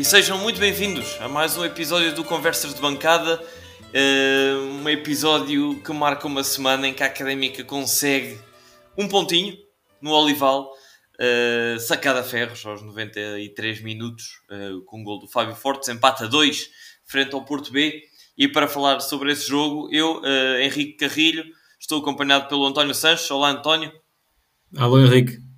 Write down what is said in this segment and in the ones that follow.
e sejam muito bem-vindos a mais um episódio do Conversas de Bancada. Uh, um episódio que marca uma semana em que a Académica consegue um pontinho no Olival, uh, sacada a ferros aos 93 minutos, uh, com o gol do Fábio Fortes, empata 2 frente ao Porto B. E para falar sobre esse jogo, eu, Henrique Carrilho, estou acompanhado pelo António Sanches. Olá, António. Alô, Henrique.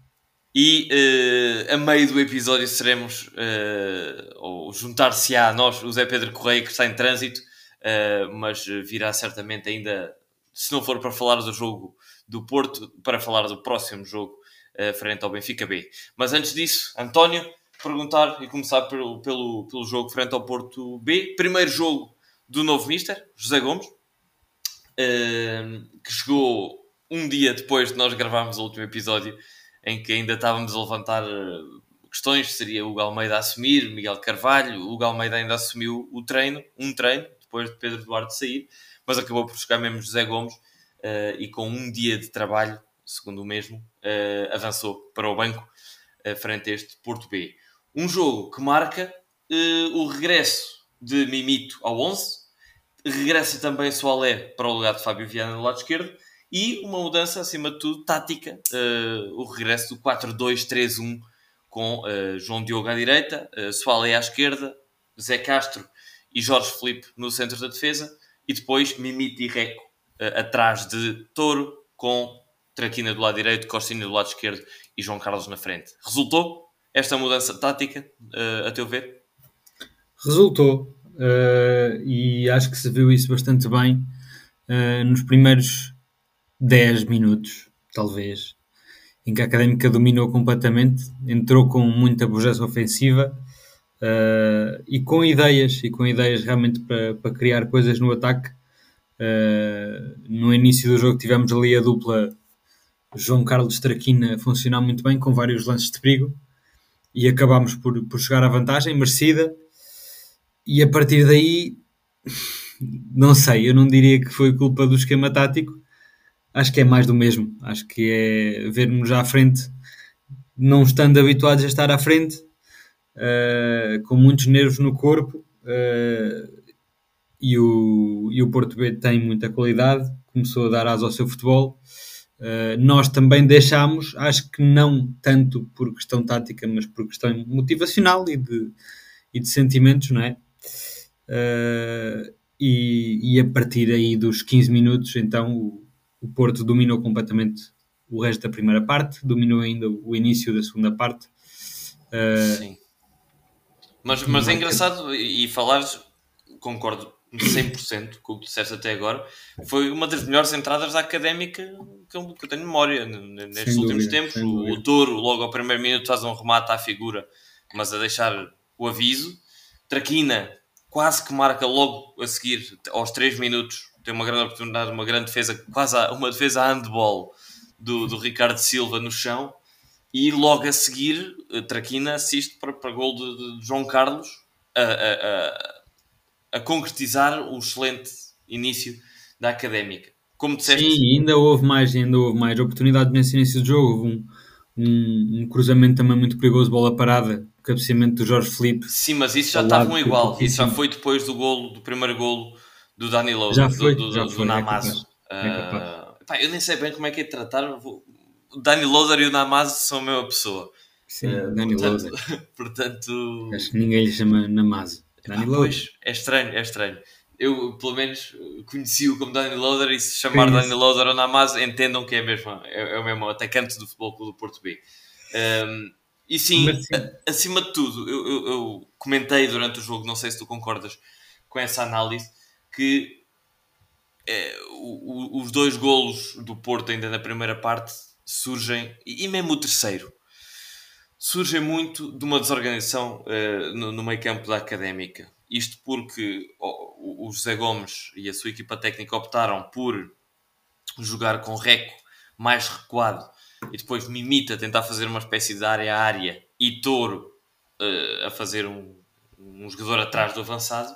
E uh, a meio do episódio seremos, uh, ou juntar-se a nós, o Zé Pedro Correia, que está em trânsito, uh, mas virá certamente ainda, se não for para falar do jogo do Porto, para falar do próximo jogo frente ao Benfica B. Mas antes disso, António, perguntar e começar pelo, pelo, pelo jogo frente ao Porto B. Primeiro jogo do novo Mister, José Gomes, que chegou um dia depois de nós gravarmos o último episódio em que ainda estávamos a levantar eh, questões, seria o Almeida assumir, Miguel Carvalho, o Almeida ainda assumiu o treino, um treino, depois de Pedro Duarte sair, mas acabou por chegar mesmo José Gomes uh, e com um dia de trabalho, segundo o mesmo, uh, avançou para o banco uh, frente a este Porto B. Um jogo que marca o regresso de Mimito ao 11, regressa também Soalé para o lugar de Fábio Viana no lado esquerdo, e uma mudança, acima de tudo, tática, uh, o regresso do 4-2-3-1 com uh, João Diogo à direita, uh, Soale à esquerda, Zé Castro e Jorge Felipe no centro da defesa e depois Mimite e Reco uh, atrás de Touro com Traquina do lado direito, Costinha do lado esquerdo e João Carlos na frente. Resultou esta mudança tática, a teu ver? Resultou e acho que se viu isso bastante bem nos primeiros 10 minutos, talvez, em que a Académica dominou completamente, entrou com muita projeção ofensiva uh, e com ideias, e com ideias realmente para, criar coisas no ataque. Uh, no início do jogo tivemos ali a dupla João Carlos Traquina funcionar muito bem, com vários lances de perigo, e acabámos por, por chegar à vantagem merecida. E a partir daí, não sei, eu não diria que foi culpa do esquema tático, acho que é mais do mesmo. Acho que é vermos à frente, não estando habituados a estar à frente, uh, com muitos nervos no corpo. Uh, e, o, e o Porto B tem muita qualidade, começou a dar asa ao seu futebol. Uh, nós também deixámos, acho que não tanto por questão tática, mas por questão motivacional e de, e de sentimentos, não é? Uh, e, e, a partir aí dos 15 minutos, então o, o Porto dominou completamente o resto da primeira parte, dominou ainda o início da segunda parte. Uh, Sim. Mas, mas é engraçado e falares, concordo 100% com o que disseste até agora, foi uma das melhores entradas da académica que eu, que eu tenho memória nestes sem últimos dúvida, tempos. O, o logo ao primeiro minuto, faz um remate à figura, mas a deixar o aviso. Traquina quase que marca logo a seguir, aos 3 minutos, tem uma grande oportunidade, uma grande defesa, quase uma defesa handball do, do Ricardo Silva no chão. E logo a seguir, Traquina assiste para, para gol de, de João Carlos a, a, a, a, concretizar o excelente início da académica. Como disseste... Sim, ainda houve mais, ainda houve mais oportunidades nesse início do jogo. Houve um, um, um cruzamento também muito perigoso, bola parada, cabeceamento do Jorge Felipe. Sim, mas isso já estava igual. Isso já foi depois do golo, do primeiro golo do Danilo, já foi, do, do, já foi, do Namazo. É uh, pá, eu nem sei bem como é que é de tratar. O Loader e o Namazo são a mesma pessoa. Sim, uh, Danny portanto, Loader. portanto... Acho que ninguém lhe chama Namazo. Danny Loader. Pois, é estranho, é estranho. Eu, pelo menos, conheci-o como Danny Loader e se chamar Sim, Danny Loader ou Namazo, entendam que é, mesmo, é, é o mesmo atacante do Futebol Clube do Porto B. Um, e sim, a, acima de tudo, eu, eu, eu comentei durante o jogo, não sei se tu concordas com essa análise, que é, o, o, os dois golos do Porto ainda na primeira parte surgem, e mesmo o terceiro, surgem muito de uma desorganização uh, no, no meio campo da Académica. Isto porque o, o José Gomes e a sua equipa técnica optaram por jogar com Reco mais recuado e depois Mimita tentar fazer uma espécie de área a área e Touro uh, a fazer um, um jogador atrás do avançado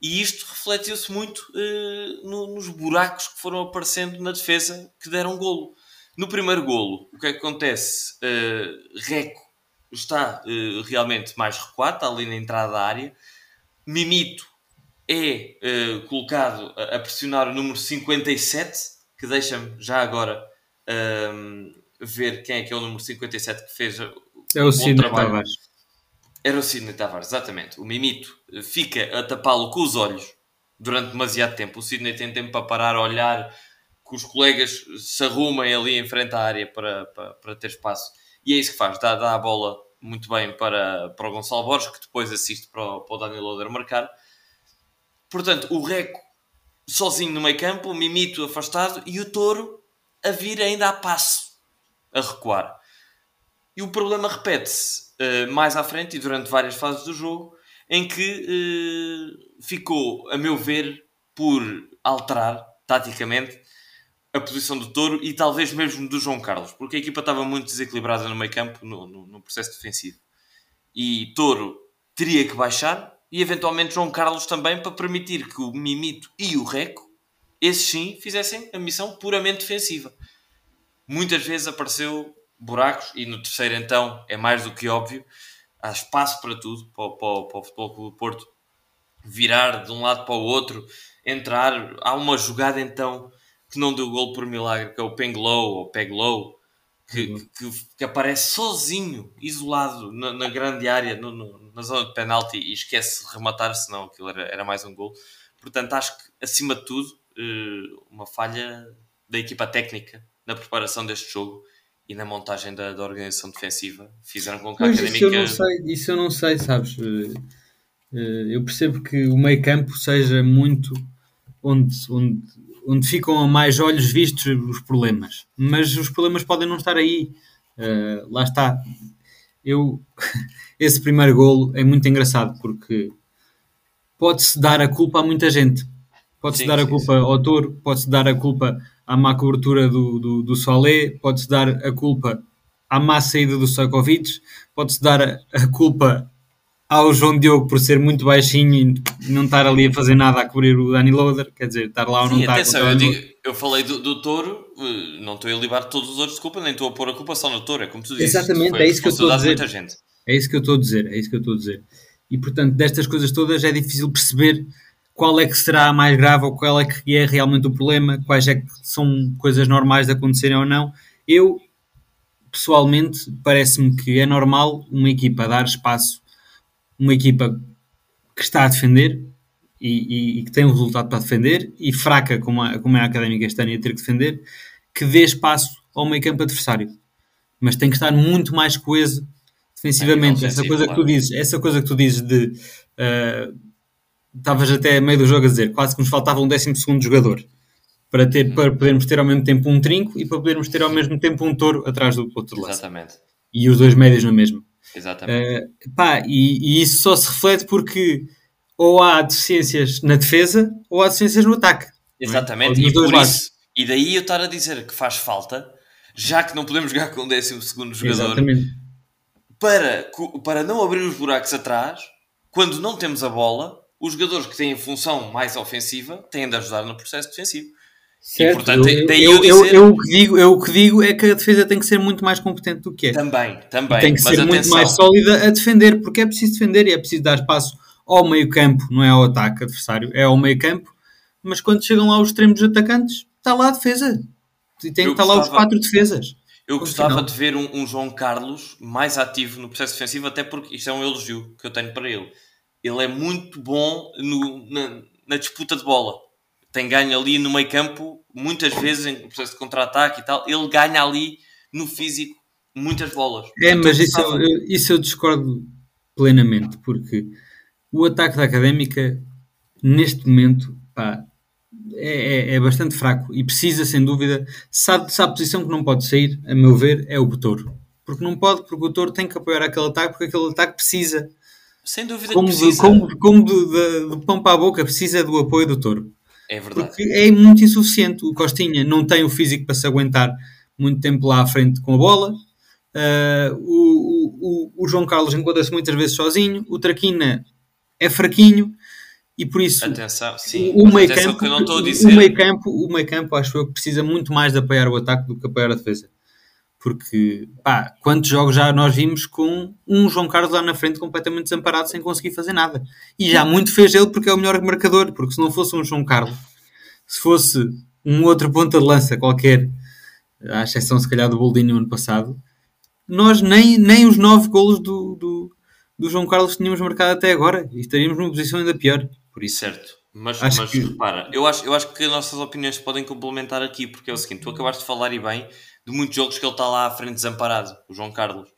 e isto refletiu-se muito uh, no, nos buracos que foram aparecendo na defesa que deram golo. No primeiro golo, o que é que acontece? Uh, Reco está uh, realmente mais recuado, está ali na entrada da área. Mimito é uh, colocado a, a, pressionar o número 57, que deixa-me já agora uh, ver quem é que é o número 57 que fez é o Sidney Tavares. Era o Sidney Tavares, exatamente. O Mimito fica a tapá-lo com os olhos durante demasiado tempo. O Sidney tem tempo para parar, olhar, que os colegas se arrumem ali em frente à área para, para, para ter espaço. E é isso que faz, dá, dá a bola muito bem para, para o Gonçalo Borges, que depois assiste para o, para o Daniel Loder marcar. Portanto, o Reco sozinho no meio campo, o Mimito afastado e o Touro a vir ainda a passo, a recuar. E o problema repete-se uh, mais à frente e durante várias fases do jogo, em que uh, ficou, a meu ver, por alterar taticamente a posição do Touro e talvez mesmo do João Carlos, porque a equipa estava muito desequilibrada no meio campo, no, no, no processo defensivo. E Touro teria que baixar e eventualmente João Carlos também para permitir que o Mimito e o Reco, esses sim, fizessem a missão puramente defensiva. Muitas vezes apareceu buracos e no terceiro então é mais do que óbvio há espaço para tudo para, para, para o Futebol Clube do Porto virar de um lado para o outro entrar, há uma jogada então que não deu gol por milagre que é o Penglow ou Peglow que, uhum. que, que, aparece sozinho, isolado na, na grande área, no, no, na zona de penalti e esquece de rematar, senão aquilo era, era mais um gol. Portanto, acho que acima de tudo, eh, uma falha da equipa técnica na preparação deste jogo e na montagem da, da organização defensiva fizeram com que a pois Académica... Isso eu, não sei, isso eu não sei, sabes? Eh, eh, eu percebo que o meio campo seja muito onde, onde, onde ficam a mais olhos vistos os problemas, mas os problemas podem não estar aí. Uh, lá está. Eu, esse primeiro golo é muito engraçado porque pode-se dar a culpa a muita gente. Pode-se dar a culpa sim. ao Toro, pode-se dar a culpa à má cobertura do, do, do Solé, pode-se dar a culpa à má saída do Sojkovic, pode-se dar a, a, culpa ao João Diogo por ser muito baixinho e não estar ali a fazer nada a cobrir o Dani Loader, quer dizer, estar lá ou não Sim, estar. Atenção, eu, digo, eu falei do, do Touro, eh, não estou a libar todos os outros de culpa, nem estou a pôr a culpa só no Touro, é como tu dizes. Exatamente, é isso que eu estou a dizer. É isso que eu estou a dizer, é isso que eu estou a dizer. E portanto, destas coisas todas é difícil perceber qual é que será a mais grave ou qual é que é realmente o problema, quais é que são coisas normais de acontecerem ou não. Eu, pessoalmente, parece-me que é normal uma equipa dar espaço, uma equipa que está a defender e, e, e que tem um resultado para defender e fraca como a, como é a Académica este ano a ter que defender, que dê espaço ao meio campo adversário. Mas tem que estar muito mais coeso defensivamente. É, essa coisa claro. que tu dizes, essa coisa que tu dizes de uh, estavas até a meio do jogo a dizer, quase que nos faltava um décimo segundo jogador para, ter, uhum. para podermos ter ao mesmo tempo um trinco e para podermos ter ao mesmo tempo um touro atrás do outro lado. Exatamente. E os dois médios na mesma. Exatamente. Uh, pá, e, e, isso só se reflete porque ou há deficiências na defesa ou há deficiências no ataque. É? Exatamente, é? e por lados. isso, e daí eu estar a dizer que faz falta, já que não podemos jogar com o décimo segundo jogador, Exatamente. Para, para não abrir os buracos atrás, quando não temos a bola, os jogadores que têm função mais ofensiva têm de ajudar no processo defensivo. Certo. E, portanto, eu, daí eu, eu, dizer... eu, eu, o que digo, eu o que digo é que a defesa tem que ser muito mais competente do que é. Também, também. tem que ser muito mais sólida a defender, porque é preciso defender e é preciso dar espaço ao meio campo, não é ao ataque adversário, é ao meio campo. Mas quando chegam lá os extremos atacantes, está lá a defesa. E tem que estar lá os quatro defesas. Eu gostava final. de ver um, um, João Carlos mais ativo no processo defensivo, até porque isto é um elogio que eu tenho para ele ele é muito bom no, na, na, disputa de bola. Tem ganho ali no meio campo, muitas vezes em processo de contra-ataque e tal. Ele ganha ali no físico muitas bolas. É, mas isso eu, isso eu discordo plenamente, porque o ataque da académica, neste momento, pá, é, é, é, bastante fraco e precisa, sem dúvida, sabe, sabe a posição que não pode sair, a meu ver, é o Botouro. Porque não pode, porque o Touro tem que apoiar aquele ataque, porque aquele ataque precisa sem dúvida como, precisa. como, como do, do, do, pão para a boca, precisa do apoio do touro. É verdade. Porque é muito insuficiente. O Costinha não tem o físico para se aguentar muito tempo lá à frente com a bola. Uh, o, o, o, João Carlos encontra-se muitas vezes sozinho. O Traquina é fraquinho e por isso atenção, sim, o, meio campo, o meio campo, o meio acho eu que precisa muito mais de apoiar o ataque do que apoiar a defesa. Porque, pá, quantos jogos já nós vimos com um João Carlos lá na frente completamente desamparado sem conseguir fazer nada? E já muito fez ele porque é o melhor marcador, porque se não fosse um João Carlos, se fosse um outro ponta de lança qualquer, à exceção se calhar do Boldini no ano passado, nós nem, nem os nove golos do, do, do João Carlos tínhamos marcado até agora e estaríamos numa posição ainda pior. Por isso. Certo. Mas, acho mas que... repara, eu acho, eu acho que as nossas opiniões podem complementar aqui, porque é o seguinte: tu acabaste de falar e bem de muitos jogos que ele está lá à frente desamparado, o João Carlos.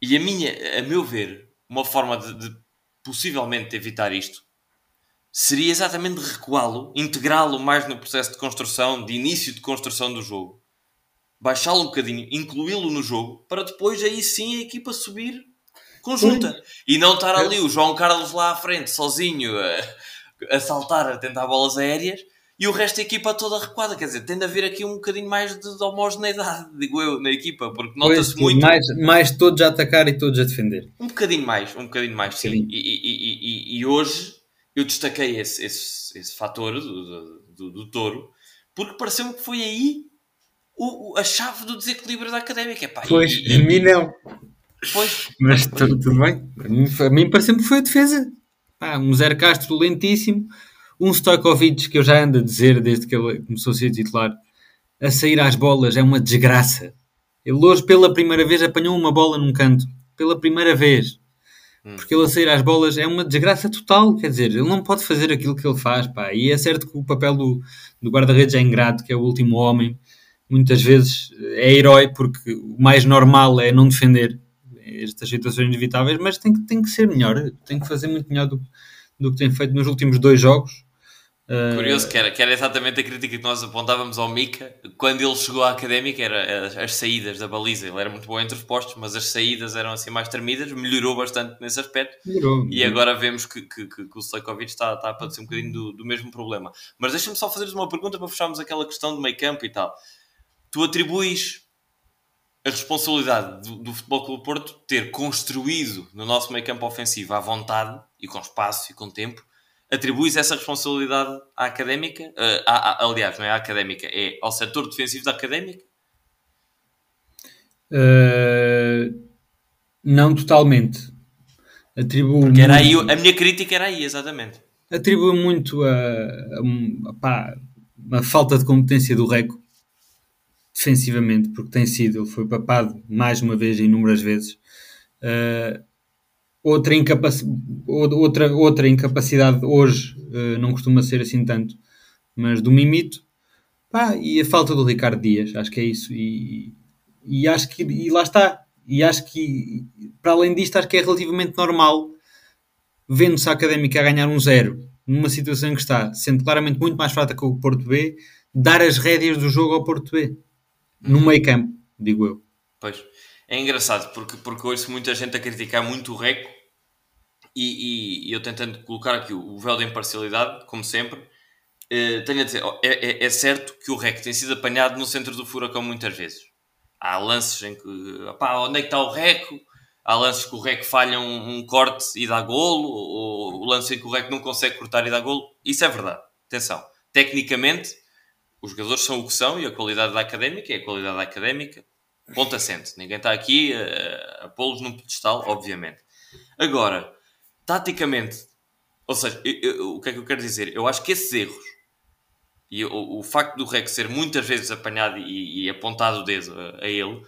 E a minha, a meu ver, uma forma de, de possivelmente evitar isto seria exatamente recuá-lo, integrá-lo mais no processo de construção, de início de construção do jogo, baixá-lo um bocadinho, incluí-lo no jogo, para depois aí sim a equipa subir conjunta. E não estar ali o João Carlos lá à frente, sozinho, a, a saltar, a tentar bolas aéreas e o resto da equipa toda recuada. Quer dizer, tem de haver aqui um bocadinho mais de, de homogeneidade, digo eu, na equipa, porque nota-se muito. Mais, mais todos a atacar e todos a defender. Um bocadinho mais, um bocadinho mais, sim. sim. E, e, e, e, hoje eu destaquei esse, esse, esse fator do, do, do, touro, porque pareceu-me que foi aí o, a chave do desequilíbrio da académica. Epá, pois, e, a mim não. Pois. Mas tudo, bem. A mim, a mim pareceu-me que foi a defesa. Pá, um Zé Castro lentíssimo um Stojkovic que eu já ando a dizer desde que ele começou a ser titular, a sair às bolas é uma desgraça. Ele hoje, pela primeira vez, apanhou uma bola num canto. Pela primeira vez. Hum. Porque ele a sair às bolas é uma desgraça total. Quer dizer, ele não pode fazer aquilo que ele faz. Pá. E é certo que o papel do, do guarda-redes é ingrato, que é o último homem. Muitas vezes é herói, porque o mais normal é não defender estas situações inevitáveis, mas tem que, tem que ser melhor. Tem que fazer muito melhor do, do que tem feito nos últimos dois jogos Curioso que era, que era exatamente a crítica que nós apontávamos ao Mika quando ele chegou à académica, era as, as, saídas da baliza. Ele era muito bom entre os postos, mas as saídas eram assim mais tremidas, melhorou bastante nesse aspecto. Melhorou, e agora vemos que, que, que, que o Stojkovic está, está a padecer um bocadinho do, do mesmo problema. Mas deixa-me só fazer uma pergunta para fecharmos aquela questão do meio campo e tal. Tu atribuis a responsabilidade do, do Futebol Clube Porto ter construído no nosso meio campo ofensivo à vontade e com espaço e com tempo atribuis essa responsabilidade à académica, uh, à, à, aliás, não é à académica, é ao setor defensivo da académica? Uh, não totalmente. Atribuo muito, era aí, a minha crítica era aí, exatamente. Atribuo muito a, a, a, pá, a falta de competência do Reco defensivamente, porque tem sido, ele foi papado mais uma vez, inúmeras vezes. Uh, outra, incapac... outra, outra incapacidade hoje uh, não costuma ser assim tanto, mas do Mimito pá, e a falta do Ricardo Dias, acho que é isso. E, e acho que e lá está. E acho que para além disto, acho que é relativamente normal vendo-se a académica a ganhar um zero numa situação que está, sendo claramente muito mais fraca que o Porto B, dar as rédeas do jogo ao Porto B no meio campo, digo eu. Pois é engraçado porque, porque ouço muita gente a criticar muito o Reco e, e, eu tentando colocar aqui o, véu da imparcialidade, como sempre, eh, tenho a dizer, é, é, é, certo que o Reco tem sido apanhado no centro do furacão muitas vezes. Há lances em que, opá, onde é que está o Reco? Há lances que o Reco falha um, um, corte e dá golo, ou o lance em que o Reco não consegue cortar e dá golo. Isso é verdade. Atenção. Tecnicamente, os jogadores são o que são e a qualidade da académica é a qualidade da académica ponto assente. Ninguém está aqui a, a pô-los num pedestal, obviamente. Agora, taticamente, ou seja, eu, eu, o que é que eu quero dizer? Eu acho que esses erros e o, o facto do Rex ser muitas vezes apanhado e, e apontado o dedo a, a, ele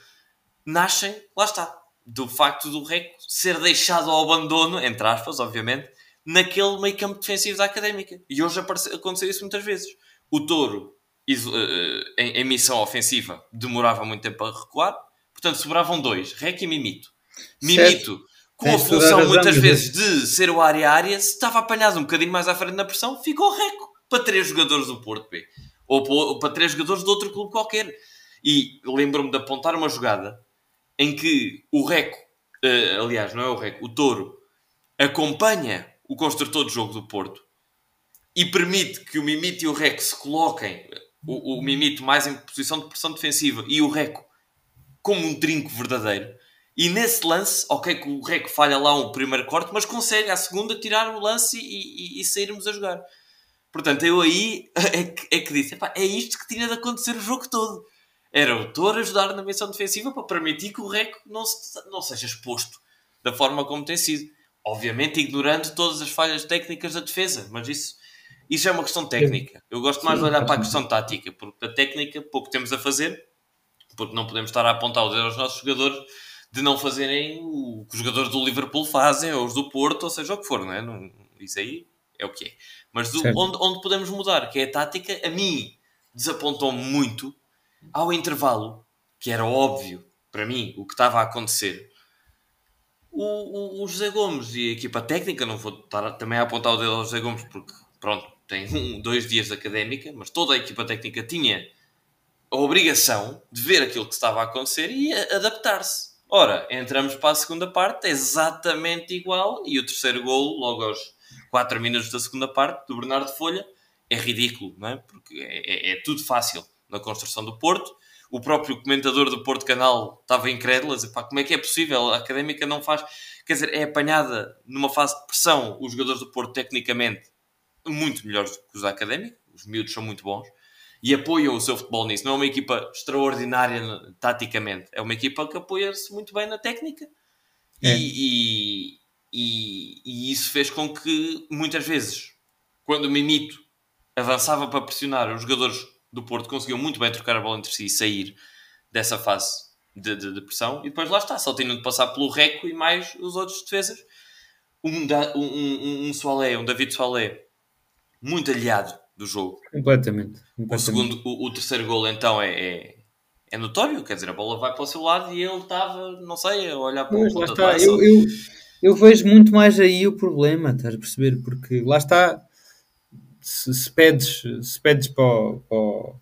nascem, lá está, do facto do Rex ser deixado ao abandono, entre aspas, obviamente, naquele meio campo defensivo da académica. E hoje apareceu, aconteceu isso muitas vezes. O Touro uh, em, em, missão ofensiva demorava muito tempo a recuar, portanto sobravam dois, Rec e Mimito. Mimito, certo. Com a função muitas vezes de ser o área-área, se estava apanhado um bocadinho mais à frente na pressão, ficou Reco para três jogadores do Porto B. Ou para, três jogadores de outro clube qualquer. E lembro-me de apontar uma jogada em que o Reco, uh, aliás, não é o Reco, o Touro, acompanha o construtor de jogo do Porto e permite que o Mimito e o Reco se coloquem o, o Mimito mais em posição de pressão defensiva e o Reco como um trinco verdadeiro. E nesse lance, ok, que o Reco falha lá um primeiro corte, mas consegue à segunda tirar o lance e, e, e sairmos a jogar. Portanto, eu aí é que, é que disse: é isto que tinha de acontecer o jogo todo. Era o Toro ajudar na missão defensiva para permitir que o Reco não, se, não seja exposto da forma como tem sido. Obviamente ignorando todas as falhas técnicas da defesa, mas isso, isso é uma questão técnica. Eu gosto mais Sim, de olhar para a questão tática, porque da técnica pouco temos a fazer, porque não podemos estar a apontar o dedo aos nossos jogadores de não fazerem o que os jogadores do Liverpool fazem, ou os do Porto, ou seja o que for, não é? Não, isso aí é o que é. Mas do, onde, onde podemos mudar, que é a tática, a mim desapontou-me muito ao intervalo, que era óbvio para mim o que estava a acontecer. O, o, o José Gomes e a equipa técnica, não vou estar também a apontar o dedo ao José Gomes porque, pronto, tem um, dois dias de académica, mas toda a equipa técnica tinha a obrigação de ver aquilo que estava a acontecer e adaptar-se. Ora, entramos para a segunda parte, é exatamente igual, e o terceiro golo, logo aos 4 minutos da segunda parte, do Bernardo Folha, é ridículo, não é? Porque é, é, é tudo fácil na construção do Porto. O próprio comentador do Porto Canal estava incrédulo, a dizer, pá, como é que é possível? A Académica não faz... Quer dizer, é apanhada numa fase de pressão, os jogadores do Porto, tecnicamente, muito melhores do que os da Académica, os miúdos são muito bons, e apoiam o seu futebol nisso. Não é uma equipa extraordinária taticamente, é uma equipa que apoia-se muito bem na técnica. É. E, e, e, isso fez com que, muitas vezes, quando o Mimito avançava para pressionar, os jogadores do Porto conseguiam muito bem trocar a bola entre si e sair dessa fase de, de, de pressão. E depois lá está, só tendo de passar pelo Reco e mais os outros defesas. Um, da, um, um, um Soalé, um David Soalé, muito aliado do jogo. Completamente. completamente. O, segundo, o, o, terceiro gol então é, é, é, notório, quer dizer, a bola vai para o seu lado e ele estava, não sei, a olhar para o ponto está. Eu, eu, eu, vejo muito mais aí o problema, estás a perceber? Porque lá está, se, se pedes, se pedes para o, para, o,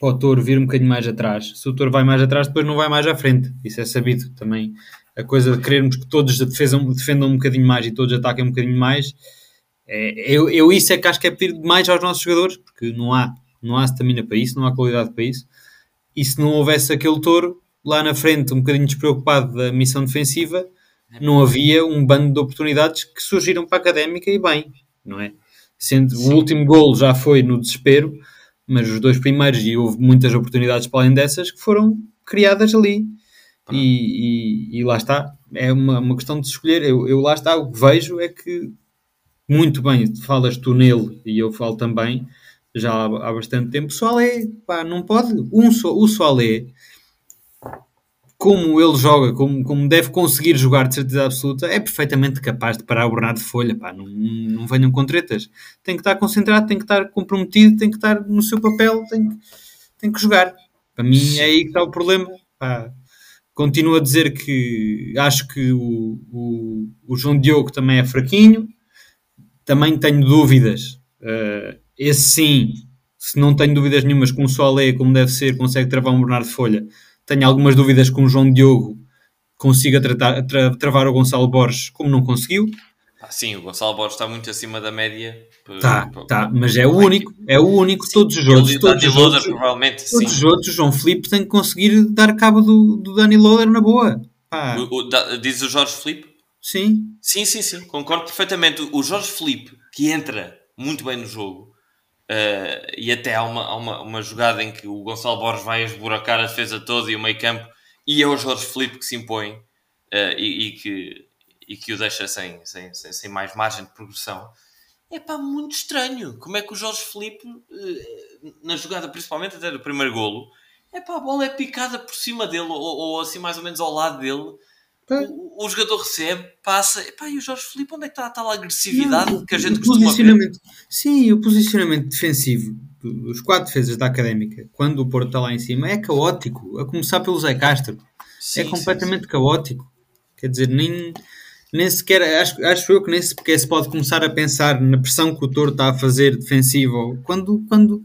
para o touro vir um bocadinho mais atrás, se o touro vai mais atrás, depois não vai mais à frente. Isso é sabido também. A coisa de querermos que todos defendam, defendam um bocadinho mais e todos ataquem um bocadinho mais é, eu, eu isso é que acho que é pedir demais aos nossos jogadores, porque não há, não há stamina para isso, não há qualidade para isso. E se não houvesse aquele touro lá na frente, um bocadinho despreocupado da missão defensiva, não havia um bando de oportunidades que surgiram para a académica e bem, não é? Sendo Sim. o último gol já foi no desespero, mas os dois primeiros, e houve muitas oportunidades para além dessas, que foram criadas ali. E, e, e, lá está, é uma, uma questão de escolher. Eu, eu lá está, o que vejo é que muito bem, falas tu nele e eu falo também já há, bastante tempo. Soalé, pá, não pode. Um, o Soalé, como ele joga, como, como deve conseguir jogar de certeza absoluta, é perfeitamente capaz de parar o Bernardo Folha. Pá, não, não venham com tretas. Tem que estar concentrado, tem que estar comprometido, tem que estar no seu papel, tem que, tem que jogar. Para mim é aí que está o problema. Pá, continuo a dizer que acho que o, o, o João Diogo também é fraquinho também tenho dúvidas. Uh, esse sim, se não tenho dúvidas nenhumas com o Solé, como deve ser, consegue travar um Bernardo Folha. Tenho algumas dúvidas com o João Diogo, consiga tratar, tra, travar o Gonçalo Borges, como não conseguiu. Ah, sim, o Gonçalo Borges está muito acima da média. Tá, tá, mas é o único, é o único. Sim, todos os outros, todos os outros, provavelmente, todos os outros, João Felipe tem que conseguir dar cabo do, do Dani Loader na boa. O, o, diz o Jorge Felipe? Sim. Sim, sim, sim, concordo perfeitamente. O Jorge Felipe, que entra muito bem no jogo, uh, e até há, uma, há uma, uma jogada em que o Gonçalo Borges vai esburacar a defesa toda e o meio campo, e é o Jorge Felipe que se impõe uh, e, e, que, e que o deixa sem, sem, sem, sem mais margem de progressão. É pá, muito estranho. Como é que o Jorge Felipe, uh, na jogada principalmente até do primeiro golo, é pá, a bola é picada por cima dele, ou, ou assim mais ou menos ao lado dele o, o, jogador recebe, passa, epá, e o Jorge Filipe, onde é que está a tal agressividade não, que a gente costuma ver? Sim, o posicionamento defensivo dos quatro defesas da Académica, quando o Porto está lá em cima, é caótico, a começar pelo Zé Castro. Sim, é completamente sim, sim. caótico. Quer dizer, nem, nem sequer, acho, acho eu que nem sequer se pode começar a pensar na pressão que o Toro está a fazer defensivo, quando, quando,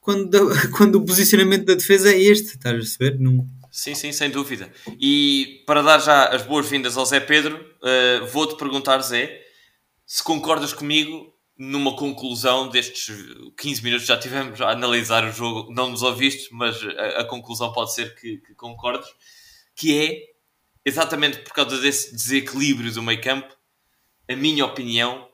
quando, quando o posicionamento da defesa é este, estás a perceber? Não Sim, sim, sem dúvida. E para dar já as boas-vindas ao Zé Pedro, uh, vou-te perguntar, Zé, se concordas comigo numa conclusão destes 15 minutos já tivemos a analisar o jogo, não nos ouviste, mas a, a conclusão pode ser que, que, concordes, que é exatamente por causa desse desequilíbrio do meio campo, a minha opinião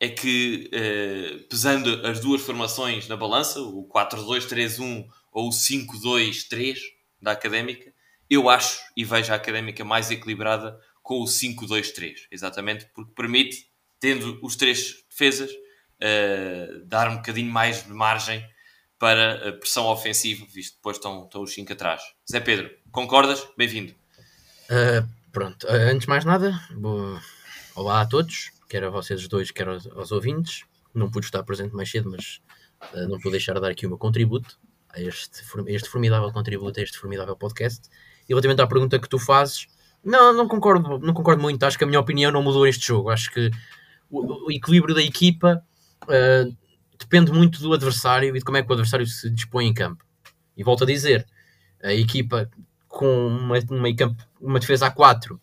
é que, uh, pesando as duas formações na balança, o 4-2-3-1 ou o 5-2-3 da Académica. Eu acho e vejo a Académica mais equilibrada com o 5-2-3, exatamente porque permite, tendo os três defesas, uh, dar um bocadinho mais de margem para a pressão ofensiva, visto que depois estão, estão os 5 atrás. Zé Pedro, concordas? Bem-vindo. Uh, pronto, uh, antes de mais nada, boa... olá a todos, quer a vocês dois, quer aos, aos ouvintes. Não pude estar presente mais cedo, mas não pude deixar de dar aqui o meu contributo a este, este formidável contributo, a este formidável podcast. E relativamente à pergunta que tu fazes, não, não concordo, não concordo muito. Acho que a minha opinião não mudou neste jogo. Acho que o, o equilíbrio da equipa uh, depende muito do adversário e de como é que o adversário se dispõe em campo. E volto a dizer, a equipa com uma, uma, uma defesa a 4 uh,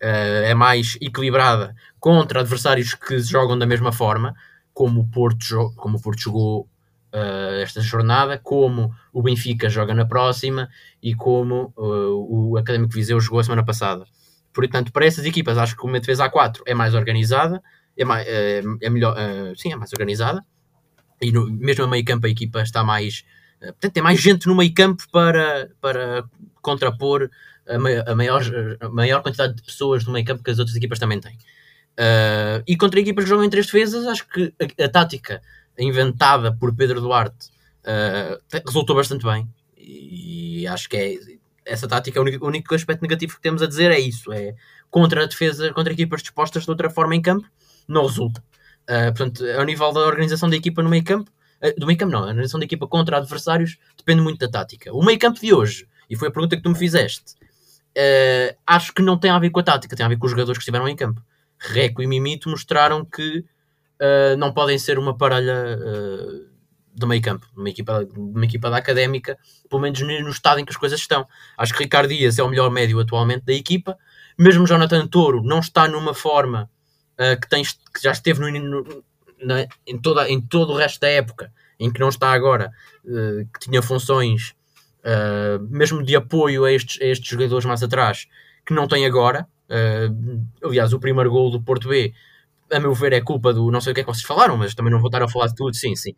é mais equilibrada contra adversários que jogam da mesma forma, como o Porto, como o Porto jogou uh, esta jornada, como o Benfica joga na próxima e como uh, o Académico Viseu jogou a semana passada. Portanto, para essas equipas, acho que uma defesa A4 é mais organizada, é, mais, é, é melhor, uh, sim, é mais organizada, e no, mesmo a meio campo a equipa está mais. Portanto, tem mais gente no meio campo para, para contrapor a, a, maior, a maior quantidade de pessoas no meio campo que as outras equipas também têm. Uh, e contra equipas que jogam em três defesas, acho que a, a tática inventada por Pedro Duarte uh, resultou bastante bem. E acho que é essa tática, o único, o único aspecto negativo que temos a dizer é isso: é contra a defesa, contra equipas dispostas de outra forma em campo, não resulta. Uh, portanto, ao nível da organização da equipa no meio campo, uh, do meio campo não, a organização da equipa contra adversários depende muito da tática. O meio campo de hoje, e foi a pergunta que tu me fizeste, uh, acho que não tem a ver com a tática, tem a ver com os jogadores que estiveram em campo. Reco e Mimito mostraram que uh, não podem ser uma parelha uh, do meio campo, uma equipa, uma equipa da académica, pelo menos no estado em que as coisas estão. Acho que Ricardo Dias é o melhor médio atualmente da equipa, mesmo Jonathan Toro não está numa forma uh, que, tem, que já esteve no, no, na, em, toda, em todo o resto da época, em que não está agora, uh, que tinha funções uh, mesmo de apoio a estes, a estes jogadores mais atrás, que não tem agora. aliás, o primeiro gol do Porto B a meu ver, é culpa do. Não sei o que é que vocês falaram, mas também não vou estar a falar de tudo. Sim, sim.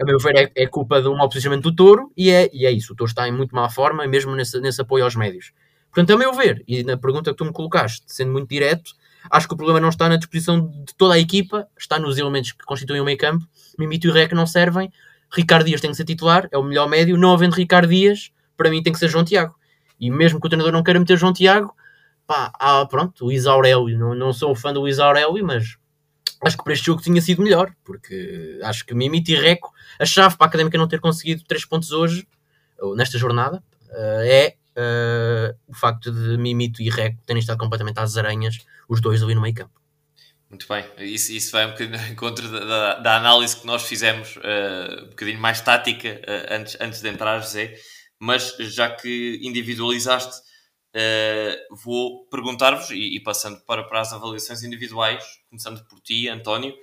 A meu ver, é, é culpa um mau posicionamento do Touro e é, e é isso. O Touro está em muito má forma, mesmo nesse, nesse apoio aos médios. Portanto, a meu ver, e na pergunta que tu me colocaste, sendo muito direto, acho que o problema não está na disposição de toda a equipa, está nos elementos que constituem o meio campo. Mimito e Rec não servem. Ricardo Dias tem que ser titular, é o melhor médio. Não havendo Ricardo Dias, para mim tem que ser João Tiago. E mesmo que o treinador não queira meter João Tiago, pá, ah, pronto, o Isaurélio, não, não sou fã do Isaurélio, mas acho que para este jogo tinha sido melhor, porque acho que Mimito e Reco, a chave para a Académica não ter conseguido 3 pontos hoje, nesta jornada, uh, é uh, o facto de Mimito e Reco terem estado completamente às aranhas, os dois ali no meio campo. Muito bem, isso, isso vai um bocadinho em contra da, da, da, análise que nós fizemos, uh, um bocadinho mais tática antes, antes de entrar, José, mas já que individualizaste Uh, vou perguntar-vos, e, e, passando para, para as avaliações individuais, começando por ti, António,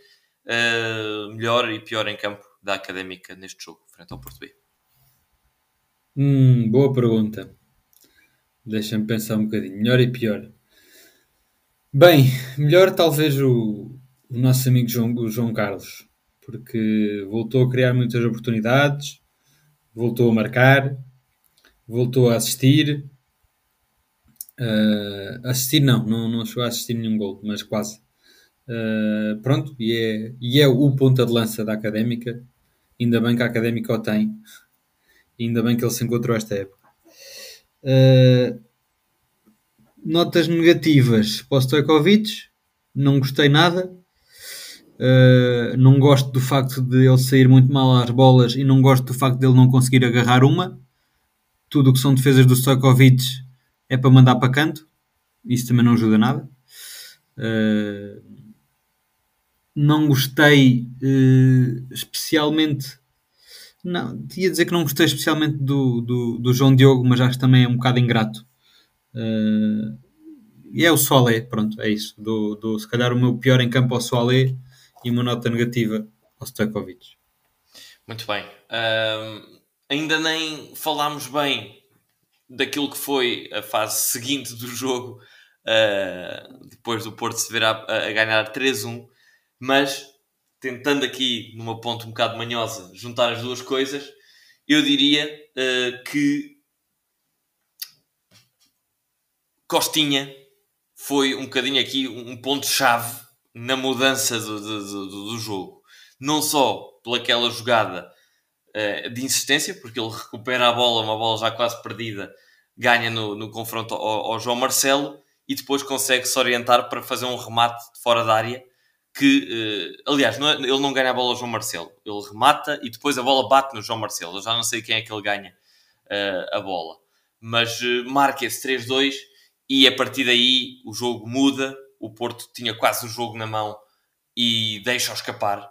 uh, melhor e pior em campo da Académica neste jogo, frente ao Porto B? Hum, boa pergunta. Deixa-me pensar um bocadinho. Melhor e pior. Bem, melhor talvez o, o nosso amigo João, o João Carlos, porque voltou a criar muitas oportunidades, voltou a marcar, voltou a assistir, Uh, assistir não, não, não chegou a assistir nenhum gol, mas quase. Uh, pronto, e é, e é o ponta de lança da Académica. Ainda bem que a Académica o tem. Ainda bem que ele se encontrou esta época. Uh, notas negativas para o Stojkovic. Não gostei nada. Uh, não gosto do facto de ele sair muito mal às bolas e não gosto do facto de ele não conseguir agarrar uma. Tudo o que são defesas do Stojkovic é para mandar para canto, isso também não ajuda nada. Uh, não gostei uh, especialmente. Não, ia dizer que não gostei especialmente do, do, do, João Diogo, mas acho que também é um bocado ingrato. Uh, e é o Soalé, pronto, é isso. Do, do, se calhar o meu pior em campo ao Soalé e uma nota negativa ao Stojkovic. Muito bem. ainda nem falámos bem daquilo que foi a fase seguinte do jogo, uh, depois do Porto se ver a, a ganhar 3-1, mas tentando aqui, numa ponta um bocado manhosa, juntar as duas coisas, eu diria uh, que Costinha foi um bocadinho aqui um ponto-chave na mudança do, do, do, do, jogo. Não só pelaquela jogada uh, de insistência, porque ele recupera a bola, uma bola já quase perdida, ganha no, no confronto ao, ao, João Marcelo e depois consegue se orientar para fazer um remate fora da área. Que, uh, aliás, não é, ele não ganha a bola ao João Marcelo, ele remata e depois a bola bate no João Marcelo. Eu já não sei quem é que ele ganha uh, a bola, mas marca esse 3-2 e a partir daí o jogo muda. O Porto tinha quase o jogo na mão e deixa-o escapar.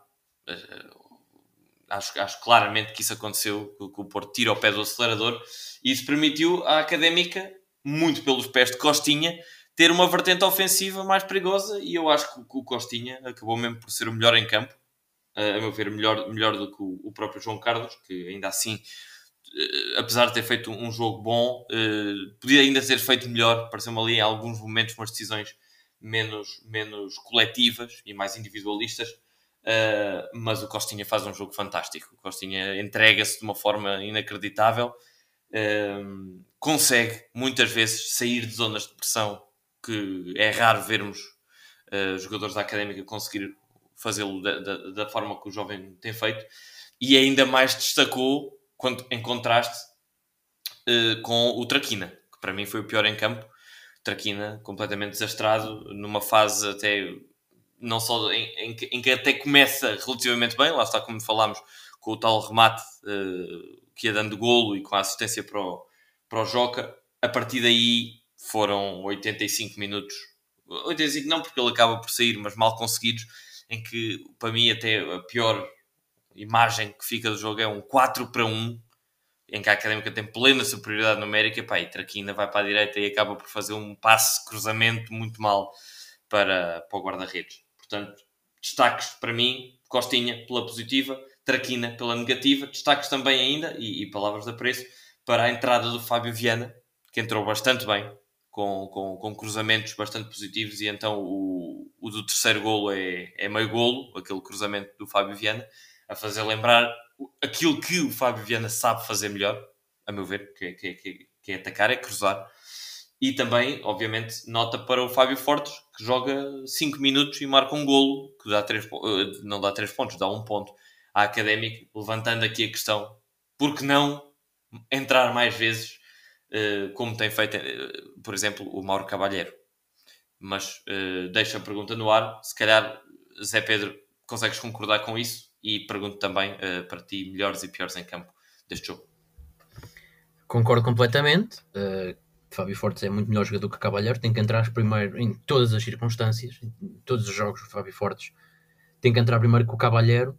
Acho, acho, claramente que isso aconteceu, que o Porto tira o pé do acelerador e isso permitiu à Académica, muito pelos pés de Costinha, ter uma vertente ofensiva mais perigosa e eu acho que o Costinha acabou mesmo por ser o melhor em campo, a meu ver, melhor, melhor do que o próprio João Carlos, que ainda assim eh, apesar de ter feito um jogo bom, uh, podia ainda ter feito melhor. Pareceu-me ali em alguns momentos umas decisões menos, menos coletivas e mais individualistas. Uh, mas o Costinha faz um jogo fantástico. O Costinha entrega-se de uma forma inacreditável, uh, consegue muitas vezes sair de zonas de pressão que é raro vermos jogadores da académica conseguir fazê-lo da, da, da forma que o jovem tem feito, e ainda mais destacou quando, em contraste uh, com o Traquina, que para mim foi o pior em campo. Traquina completamente desastrado, numa fase até não só em, em, que, em, que, até começa relativamente bem, lá está como falámos, com o tal remate uh, que ia dando golo e com a assistência para o, para o Joca, a partir daí foram 85 minutos, 85 não porque ele acaba por sair, mas mal conseguidos, em que para mim até a pior imagem que fica do jogo é um 4 para 1, em que a Académica tem plena superioridade numérica, pá, e Traquina vai para a direita e acaba por fazer um passe, cruzamento muito mal para, para o guarda-redes. Portanto, destaques para mim, Costinha pela positiva, Traquina pela negativa, destaques também ainda, e, e palavras de apreço, para a entrada do Fábio Viana, que entrou bastante bem, com, com, com cruzamentos bastante positivos, e então o, o do terceiro golo é, é meio golo, aquele cruzamento do Fábio Viana, a fazer lembrar aquilo que o Fábio Viana sabe fazer melhor, a meu ver, que, que, que, que é atacar, é cruzar. E também, obviamente, nota para o Fábio Fortes, que joga 5 minutos e marca um golo, que dá três, eh, não dá 3 pontos, dá um ponto à Académica, levantando aqui a questão, por que não entrar mais vezes, eh, como tem feito, eh, por exemplo, o Mauro Cavalheiro? Mas deixa a pergunta no ar, se calhar, Zé Pedro, consegues concordar com isso? E pergunto também para ti, melhores e piores em campo deste jogo. Concordo completamente. Fábio Fortes é muito melhor jogador que Cavalheiro. Tem que entrar primeiro em todas as circunstâncias, em todos os jogos. Fábio Fortes tem que entrar primeiro com o Cavalheiro.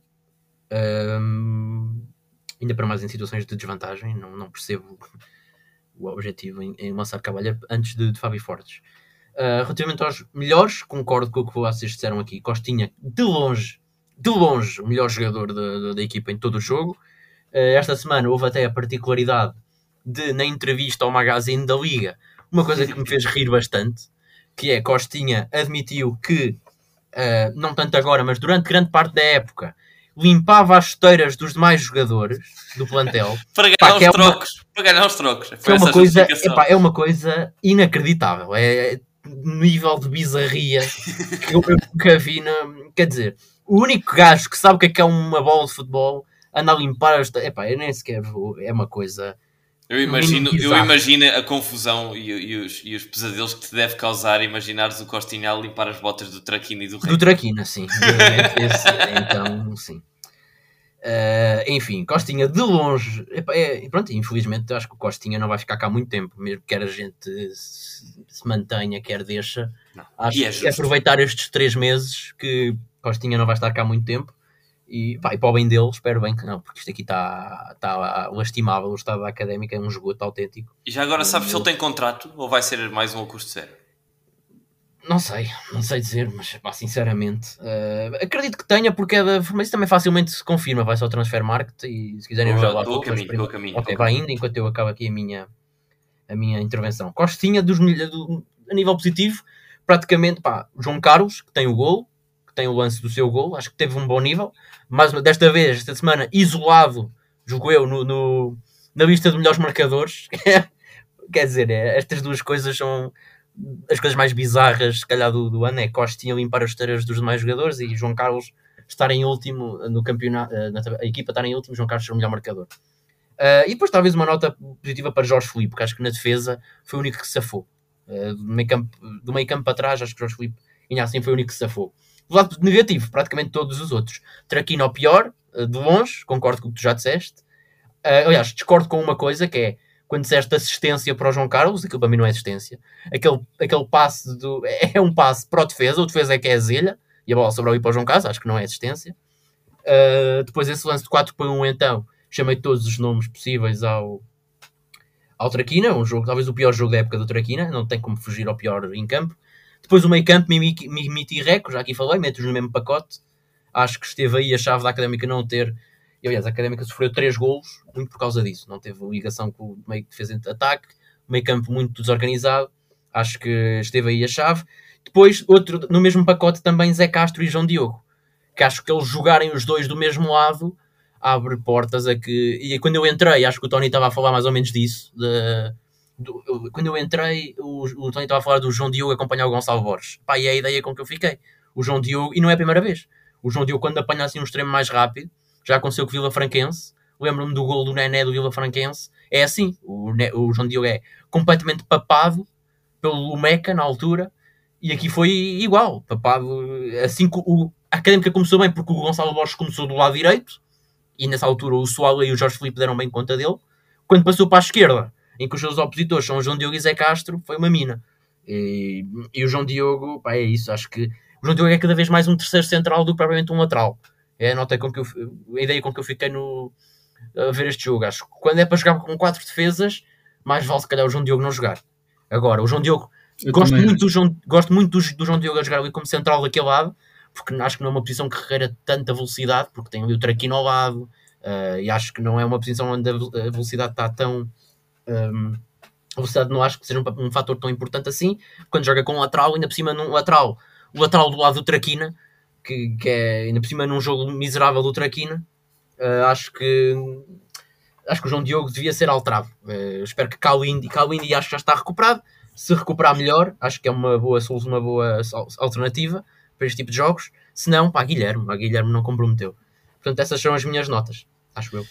Um, ainda para mais em situações de desvantagem. Não, não percebo o objetivo em, em lançar Cavalheiro antes de, de Fábio Fortes. Uh, relativamente aos melhores, concordo com o que vocês disseram aqui. Costinha, de longe, de longe, o melhor jogador da, da equipa em todo o jogo. Uh, esta semana houve até a particularidade de, na entrevista ao magazine da Liga, uma coisa que me fez rir bastante, que é Costinha admitiu que, uh, não tanto agora, mas durante grande parte da época, limpava as chuteiras dos demais jogadores do plantel. para ganhar pá, os é trocos. Uma, para ganhar os trocos. é, uma coisa, epá, é uma coisa inacreditável. É nível de bizarria que eu nunca vi. Na, quer dizer, o único gajo que sabe o que é, que é uma bola de futebol anda a limpar as. Epá, eu nem sequer vou. É uma coisa. Eu imagino, eu imagino a confusão e, e, os, e os pesadelos que te deve causar imaginares o Costinha a limpar as botas do Traquina e do Rei. Do Traquina, sim. Esse, então, sim. Uh, enfim, Costinha de longe. É, pronto, infelizmente acho que o Costinha não vai ficar cá muito tempo, mesmo que quer a gente se, se mantenha, quer deixa. Não. Acho é que aproveitar estes três meses que Costinha não vai estar cá muito tempo. E, pá, e para o bem dele, espero bem que não, porque isto aqui está tá lastimável. O estado académico é um esgoto autêntico. E já agora sabes se ele tem contrato ou vai ser mais um a custo zero? Não sei, não sei dizer, mas pá, sinceramente uh, acredito que tenha, porque é da, mas isso também facilmente se confirma. Vai só ao Transfer Market e se quiserem eu já lá estou. Caminho, estou caminho. Ok, vai indo enquanto eu acabo aqui a minha, a minha intervenção. Costinha, dos, do, a nível positivo, praticamente, pá, João Carlos, que tem o gol, tem o lance do seu gol, acho que teve um bom nível, mas desta vez, esta semana, isolado julgo eu, no, no- na lista de melhores marcadores. Quer dizer, é, estas duas coisas são as coisas mais bizarras, se calhar, do, do ano. É Costinha limpar as esteiras dos demais jogadores e João Carlos estar em último no campeonato, eh, a equipa estar em último, João Carlos ser o melhor marcador. Ah, e depois, talvez, uma nota positiva para Jorge Filipe, porque acho que na defesa foi o único que safou. Ah, do, meio campo, para trás, acho que Jorge Filipe, ainda assim, foi o único que safou. Do lado negativo, praticamente todos os outros. Traquino ao pior, ah, de longe, concordo com o que tu já disseste. Ah, aliás, discordo com uma coisa que é quando disseste assistência para o João Carlos, aquilo para mim não é assistência. Aquele, aquele passe do, é um passe para o defesa, o defesa é que é a zelha, e a bola sobrou ali para o João Carlos, acho que não é assistência. Uh, depois esse lance de 4 para 1 então, chamei todos os nomes possíveis ao, ao Traquina, um jogo, talvez o pior jogo da época do Traquina, não tem como fugir ao pior em campo. Depois o meio campo, Mimiti e Reco, já aqui falei, meto-os no mesmo pacote. Acho que esteve aí a chave da Académica não ter. E, aliás, a Académica sofreu 3 golos, muito por causa disso. Não teve ligação com o meio que fez ataque, meio campo muito desorganizado. Acho que esteve aí a chave. Depois, outro, no mesmo pacote também Zé Castro e João Diogo. Que acho que eles jogarem os dois do mesmo lado abre portas a que. E quando eu entrei, acho que o Tony estava a falar mais ou menos disso. de- do- eu- quando eu entrei, o, o Tony estava a falar do João Diogo acompanhar o Gonçalo Borges. Pá, e é a ideia com que eu fiquei. O João Diogo, e não é a primeira vez. O João Diogo, quando apanha assim um extremo mais rápido, já aconteceu com o Vila Franquense. Lembro-me do gol do Nené do Vila Franquense. É assim. O, o João Diogo é completamente papado pelo Meca na altura. E aqui foi igual. Papado. Assim que o, a académica começou bem, porque o Gonçalo Borges começou do lado direito. E nessa altura o Soala e o Jorge Filipe deram bem conta dele. Quando passou para a esquerda, em que os seus opositores são o João Diogo e Zé Castro, foi uma mina. E, e o João Diogo, pá, é isso. Acho que o João Diogo é cada vez mais um terceiro central do que propriamente um lateral. É a, nota com que eu, a ideia com que eu fiquei no, a ver este jogo. Acho que quando é para jogar com quatro defesas, mais vale se calhar o João Diogo não jogar. Agora, o João Diogo, Eu gosto também muito, do João, gosto muito do, do João Diogo a jogar ali como central daquele lado, porque acho que não é uma posição que requer tanta velocidade, porque tem ali o Traquino ao lado, eh, e acho que não é uma posição onde a velocidade está tão. Ehm, a velocidade não acho que seja um, um fator tão importante assim. Quando joga com um lateral, ainda por cima num lateral, o lateral do lado do Traquina, que, que é ainda por cima num jogo miserável do Traquina, eh, acho que acho que o João Diogo devia ser alterado. Eh, espero que Calindi, Calindi acho que já está recuperado. Se recuperar melhor, acho que é uma boa solução, uma boa al- alternativa para este tipo de jogos. Se não, pá, Guilherme, pá, Guilherme não comprometeu. Portanto, essas são as minhas notas, acho eu.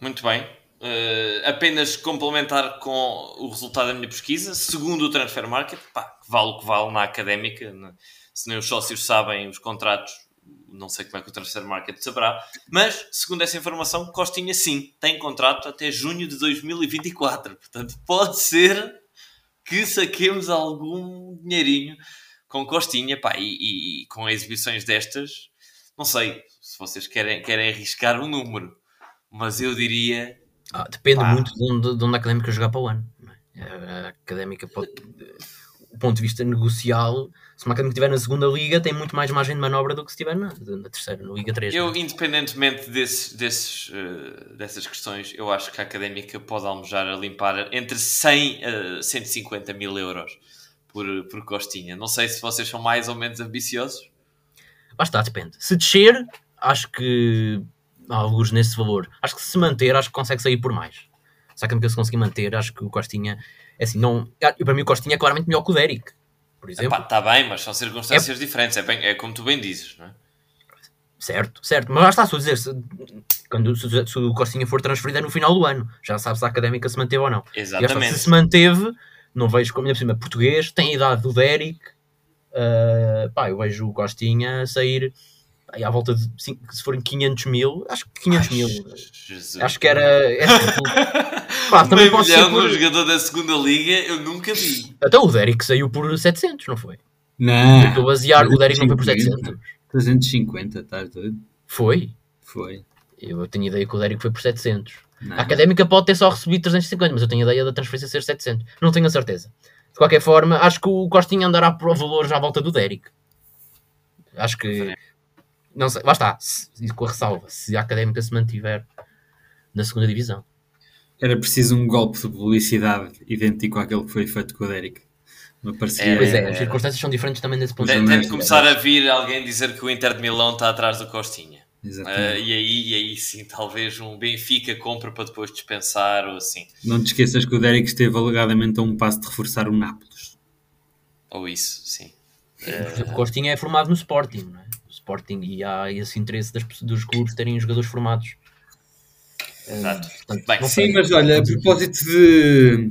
Muito bem. Eh, apenas complementar com o resultado da minha pesquisa. Segundo o Transfer Market, pá, vale o que vale na académica. né? Se nem os sócios sabem os contratos, não sei como é que o Transfer Market saberá. Mas, segundo essa informação, Costinha sim tem contrato até junho de 2024. Portanto, pode ser que saquemos algum dinheirinho com Costinha. Pá, e, e- e com exibições destas, não sei se vocês querem, querem arriscar um número. Mas eu diria Ah, depende Pá. muito de onde, de onde a académica jogar para o ano. é? A académica pode, do ponto de vista negocial, se uma académica estiver na segunda liga, tem muito mais margem de manobra do que se estiver na, na terceira, na Liga 3. Eu, não é? independentemente desses, desses, eh, dessas questões, eu acho que a académica pode almejar a limpar entre 100 a 150 mil euros por, por Costinha. Não sei se vocês são mais ou menos ambiciosos. Lá está, depende. Se descer, acho que alguns nesse valor. Acho que se manter, acho que consegue sair por mais. Se a académica se conseguir manter, acho que o Costinha, é assim, não. e Para mim, o Costinha é claramente melhor que o Derek, por exemplo. Está tá bem, mas são circunstâncias diferentes. É, bem, é como tu bem dizes, não é? Certo, certo. Mas lá está, a dizer, se, quando, se, se o Costinha for transferido é no final do ano. Já sabe se a académica se manteve ou não. E lá está, Exatamente. se se manteve, não vejo como ainda por cima português, tem a idade do Derek. ah, pá, eu vejo o Costinha sair aí à volta de cinco- se forem 500 mil, acho que 500 mil. Jesus. Acho que era. é Pá, também pode ser por- num jogador da segunda liga, eu nunca vi. Até o Derek saiu por 700, não foi? Não. Eu Estou a basear, o Derek não foi por 700. 350, estás doido? Foi. Foi. Eu tenho ideia que o Derek foi por 700. Não. A académica pode ter só recebido 350, mas eu tenho ideia da transferência ser 700. Não tenho a certeza. De qualquer forma, acho que o Costinha andará por valores à volta do Derek. Acho que. Não sei, lá está. Se, e com a ressalva. Se a académica se mantiver na segunda divisão. Era preciso um golpe de publicidade idêntico àquele que foi feito com o Derek. Me parecia. É, Pois é, é. as circunstâncias são diferentes também nesse ponto de Mas tem de começar a vir alguém dizer que o Inter de Milão está atrás do Costinha. Uh, e, aí, e aí sim, talvez um Benfica compra para depois dispensar ou assim. Não te esqueças que o Derek esteve alegadamente a um passo de reforçar o Nápoles. Ou isso, sim. Uh... O Costinha é formado no Sporting, não é? Sporting e há esse interesse das, dos clubes terem jogadores formados. Exato. Portanto, Bem, sim, mas olha, a propósito de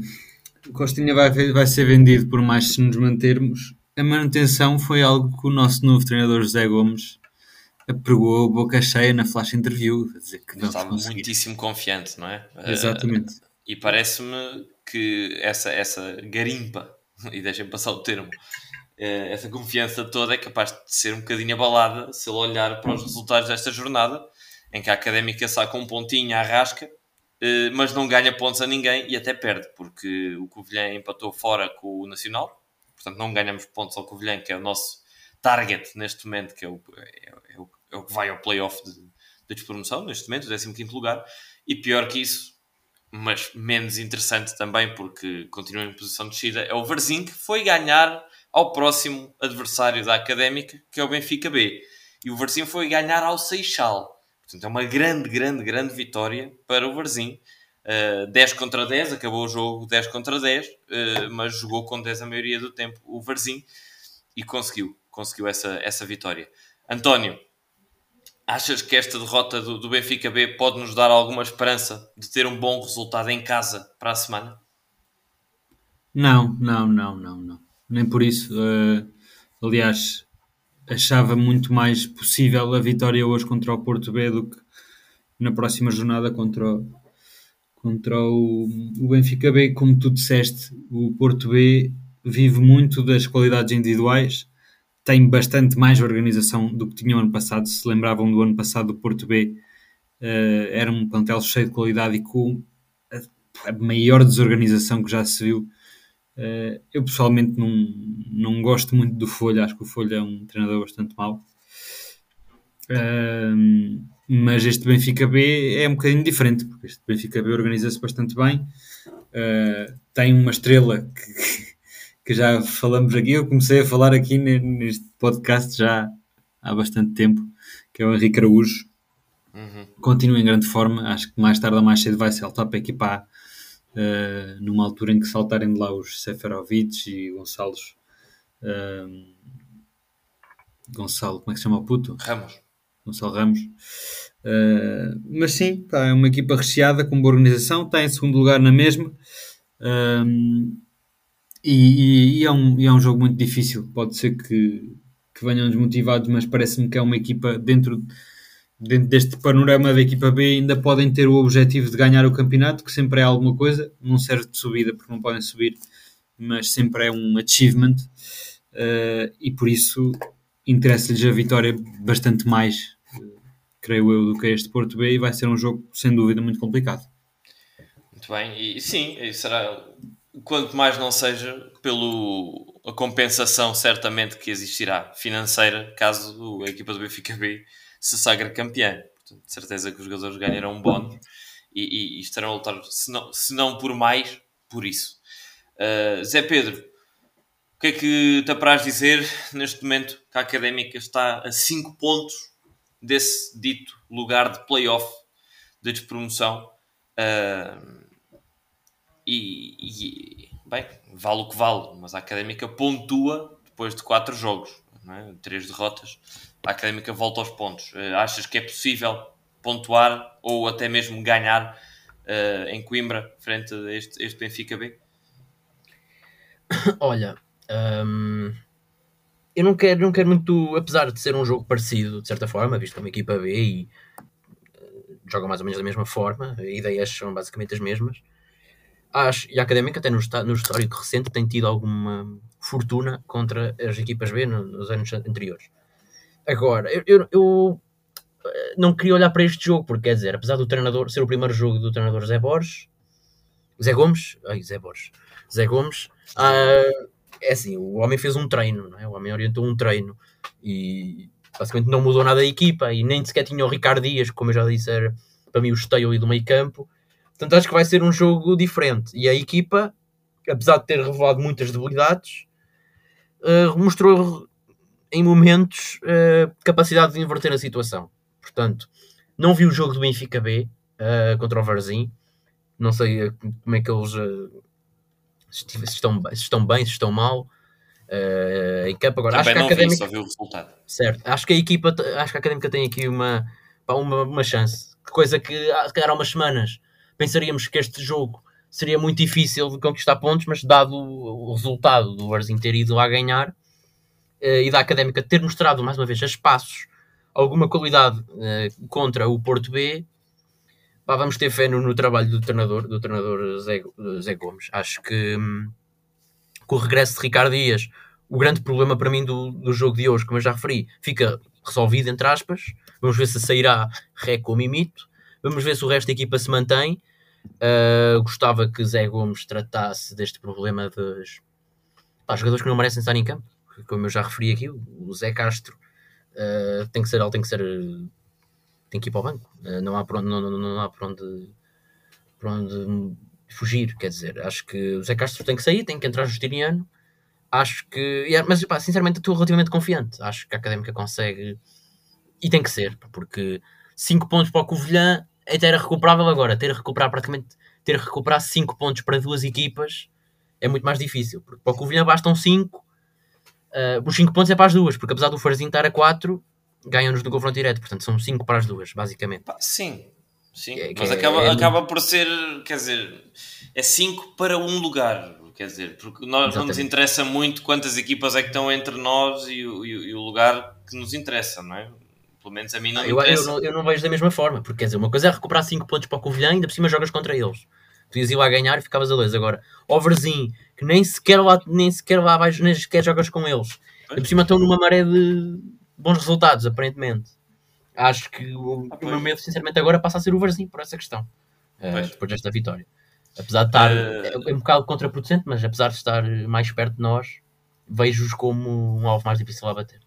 Costinha vai, vai ser vendido por mais se nos mantermos, a manutenção foi algo que o nosso novo treinador José Gomes apregou a boca cheia na flash interview. A dizer que não Estava muitíssimo confiante, não é? Exatamente. Uh, e parece-me que essa, essa garimpa, e deixem passar o termo, essa confiança toda é capaz de ser um bocadinho abalada se ele olhar para os resultados desta jornada, em que a académica saca um pontinho à rasca, uh, mas não ganha pontos a ninguém e até perde, porque o Covilhã empatou fora com o Nacional, portanto não ganhamos pontos ao Covilhã, que é o nosso target neste momento, que é o, é, é o é o que vai ao playoff de, de despromoção, neste momento, o 15 lugar, e pior que isso, mas menos interessante também, porque continua em posição de descida, é o Varzim, que foi ganhar ao próximo adversário da Académica, que é o Benfica B. E o Varzim foi ganhar ao Seixal. Portanto, é uma grande, grande, grande vitória para o Varzim. Uh, 10 contra 10, acabou o jogo 10 contra 10, uh, mas jogou com 10 a maioria do tempo o Varzim e conseguiu, conseguiu essa, essa vitória. António, Achas que esta derrota do, do, Benfica B pode nos dar alguma esperança de ter um bom resultado em casa para a semana? Não, não, não, não, não. Nem por isso. Uh, aliás, achava muito mais possível a vitória hoje contra o Porto B do que na próxima jornada contra o, contra o, o Benfica B. Como tu disseste, o Porto B vive muito das qualidades individuais tem bastante mais organização do que tinha o ano passado. Se lembravam do ano passado do Porto B, uh, era um plantel cheio de qualidade e com a maior desorganização que já se viu. Uh, eu pessoalmente não, não gosto muito do Folha, acho que o Folha é um treinador bastante mau. Uh, mas este Benfica B é um bocadinho diferente, porque este Benfica B organiza-se bastante bem, uh, tem uma estrela que, que já falamos aqui, eu comecei a falar aqui neste podcast já há bastante tempo, que é o Henrique Araújo. Uhum. Continua em grande forma, acho que mais tarde ou mais cedo vai saltar para equipar uh, numa altura em que saltarem de lá os Seferovic e Gonçalos. Uh, Gonçalo, como é que se chama o puto? Ramos. Gonçalo Ramos. Uh, mas sim, pá, é uma equipa recheada com boa organização, está em segundo lugar na mesma. Uh, e, e, e, é um, e é um jogo muito difícil. Pode ser que, que venham desmotivados, mas parece-me que é uma equipa dentro, dentro deste panorama da equipa B ainda podem ter o objetivo de ganhar o campeonato, que sempre é alguma coisa. Não serve de subida porque não podem subir, mas sempre é um achievement. Uh, e por isso interessa-lhes a vitória bastante mais, creio eu, do que este Porto B. E vai ser um jogo sem dúvida muito complicado. Muito bem, e sim, será quanto mais não seja pelo a compensação certamente que existirá financeira caso a equipa do Benfica B se sagre campeã. Portanto, de certeza que os jogadores ganharão um bónus e, e, e, estarão a lutar, se não, se não por mais, por isso. Uh, Zé Pedro, o que é que te apraz dizer neste momento que a Académica está a 5 pontos desse dito lugar de playoff de despromoção? Uh, e, e, bem, vale o que vale, mas a Académica pontua depois de quatro jogos, é? três derrotas. A Académica volta aos pontos. Uh, achas que é possível pontuar ou até mesmo ganhar uh, em Coimbra frente a este, este Benfica B? Olha, hum, eu não quero, não quero muito, apesar de ser um jogo parecido, de certa forma, visto como equipa B e uh, joga mais ou menos da mesma forma, ideias são basicamente as mesmas acho, e a Académica até no, no histórico recente tem tido alguma fortuna contra as equipas B nos anos anteriores. Agora, eu, eu, eu, eh, não queria olhar para este jogo, porque quer dizer, apesar do treinador ser o primeiro jogo do treinador Zé Borges, Zé Gomes, ai, Zé Borges, Zé Gomes, uh, é assim, o homem fez um treino, é? o homem orientou um treino e basicamente não mudou nada a equipa e nem sequer tinha o Ricardo Dias, como eu já disse, era para mim o esteio ali do meio campo Portanto, acho que vai ser um jogo diferente. E a equipa, apesar de ter revelado muitas debilidades, uh, mostrou em momentos uh, capacidade de inverter a situação. Portanto, não vi o jogo do Benfica B uh, contra o Varzim. Não sei uh, como é que eles se, estão, se estão bem, se estão mal. em campo agora. Também acho que a Académica... vi, só vi o resultado. Certo. Acho que a equipa, acho que a Académica tem aqui uma, uma, uma chance. Coisa que, se calhar, há umas semanas pensaríamos que este jogo seria muito difícil de conquistar pontos, mas dado o resultado do Varzim ter ido lá ganhar e da Académica ter mostrado mais uma vez a espaços alguma qualidade uh, contra o Porto B, pá, vamos ter fé no, no, trabalho do treinador, do treinador Zé, Zé Gomes. Acho que hum, com o regresso de Ricardo Dias, o grande problema para mim do, do jogo de hoje, como eu já referi, fica resolvido, entre aspas. Vamos ver se sairá ré ou mimito. Vamos ver se o resto da equipa se mantém. Uh, gostava que Zé Gomes tratasse deste problema dos pá, jogadores que não merecem estar em campo. Como eu já referi aqui, o Zé Castro uh, tem que ser, ele tem que ser, tem que ir para o banco. Uh, não há por onde, não, não, não há por onde, onde fugir, quer dizer, acho que o Zé Castro tem que sair, tem que entrar Justiniano. Acho que, mas pá, sinceramente estou relativamente confiante. Acho que a Académica consegue e tem que ser, porque 5 pontos para o Covilhã até era recuperável agora. Ter a recuperar praticamente ter a recuperar 5 pontos para duas equipas é muito mais difícil, porque para o Covilhã bastam 5 Uh, os 5 pontos é para as duas, porque apesar do Farzinho estar a 4, ganham-nos no confronto direto. Portanto, são 5 para as duas, basicamente. Sim, sim. É, mas é, acaba, é... acaba por ser, quer dizer, é 5 para um lugar. Quer dizer, porque nós não nos interessa muito quantas equipas é que estão entre nós e o, e, o lugar que nos interessa, não é? Pelo menos a mim não, ah, eu, eu, não, eu não vejo da mesma forma, porque quer dizer, uma coisa é recuperar 5 pontos para o Covilhã e ainda por cima jogas contra eles. Tu ias ir lá ganhar e ficavas a 2. Agora, Overzinho, que nem sequer lá, nem sequer lá vais, nem sequer jogas com eles. E por cima estão numa maré de bons resultados, aparentemente. Acho que o, ah, o meu medo, sinceramente, agora passa a ser o Varzinho por essa questão. Uh, depois desta vitória. Apesar de estar. Uh... É um bocado contraproducente, mas apesar de estar mais perto de nós, vejo-os como um alvo mais difícil a bater.